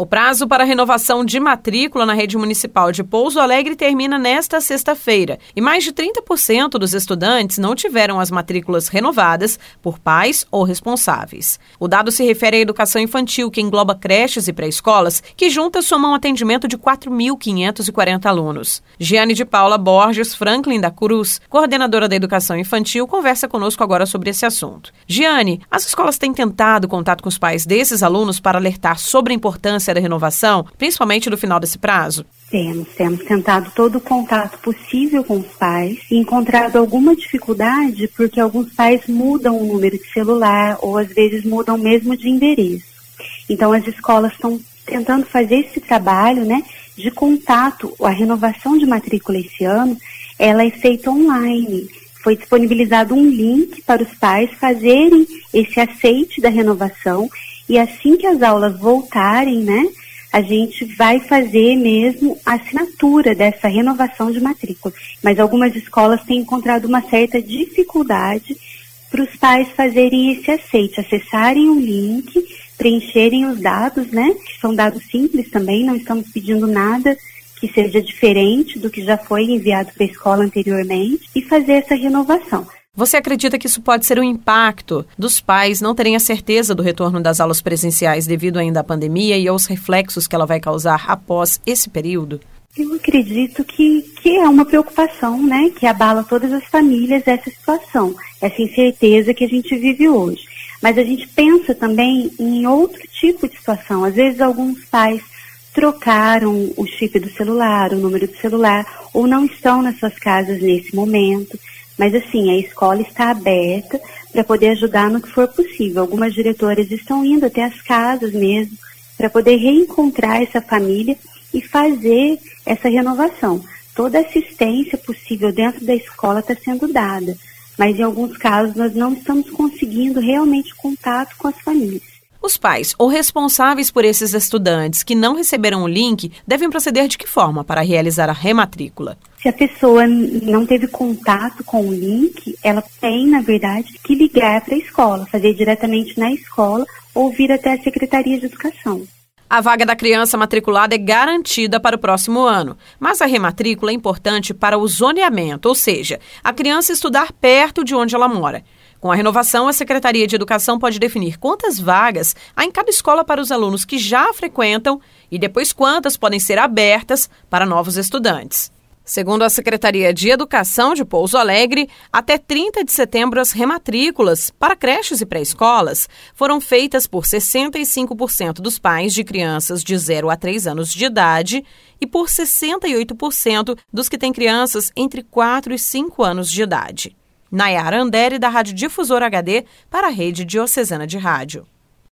O prazo para renovação de matrícula na rede municipal de Pouso Alegre termina nesta sexta-feira e mais de 30% dos estudantes não tiveram as matrículas renovadas por pais ou responsáveis. O dado se refere à educação infantil, que engloba creches e pré-escolas, que juntas somam atendimento de 4.540 alunos. Giane de Paula Borges Franklin da Cruz, coordenadora da educação infantil, conversa conosco agora sobre esse assunto. Giane, as escolas têm tentado contato com os pais desses alunos para alertar sobre a importância da renovação, principalmente no final desse prazo? Temos, temos tentado todo o contato possível com os pais e encontrado alguma dificuldade porque alguns pais mudam o número de celular ou às vezes mudam mesmo de endereço. Então as escolas estão tentando fazer esse trabalho, né, de contato, a renovação de matrícula esse ano, ela é feita online. Foi disponibilizado um link para os pais fazerem esse aceite da renovação e assim que as aulas voltarem, né, a gente vai fazer mesmo a assinatura dessa renovação de matrícula. Mas algumas escolas têm encontrado uma certa dificuldade para os pais fazerem esse aceite, acessarem o link, preencherem os dados, né? Que são dados simples também, não estamos pedindo nada que seja diferente do que já foi enviado para a escola anteriormente e fazer essa renovação. Você acredita que isso pode ser um impacto dos pais não terem a certeza do retorno das aulas presenciais devido ainda à pandemia e aos reflexos que ela vai causar após esse período? Eu acredito que, que é uma preocupação, né, que abala todas as famílias essa situação, essa incerteza que a gente vive hoje. Mas a gente pensa também em outro tipo de situação. Às vezes alguns pais trocaram o chip do celular, o número do celular, ou não estão nas suas casas nesse momento. Mas assim, a escola está aberta para poder ajudar no que for possível. Algumas diretoras estão indo até as casas mesmo para poder reencontrar essa família e fazer essa renovação. Toda assistência possível dentro da escola está sendo dada, mas em alguns casos nós não estamos conseguindo realmente contato com as famílias. Os pais ou responsáveis por esses estudantes que não receberam o link devem proceder de que forma para realizar a rematrícula? Se a pessoa não teve contato com o link, ela tem, na verdade, que ligar para a escola, fazer diretamente na escola ou vir até a Secretaria de Educação. A vaga da criança matriculada é garantida para o próximo ano, mas a rematrícula é importante para o zoneamento, ou seja, a criança estudar perto de onde ela mora. Com a renovação, a Secretaria de Educação pode definir quantas vagas há em cada escola para os alunos que já frequentam e depois quantas podem ser abertas para novos estudantes. Segundo a Secretaria de Educação de Pouso Alegre, até 30 de setembro as rematrículas para creches e pré-escolas foram feitas por 65% dos pais de crianças de 0 a 3 anos de idade e por 68% dos que têm crianças entre 4 e 5 anos de idade. Nayara Andere, da Rádio Difusor HD, para a Rede Diocesana de Rádio.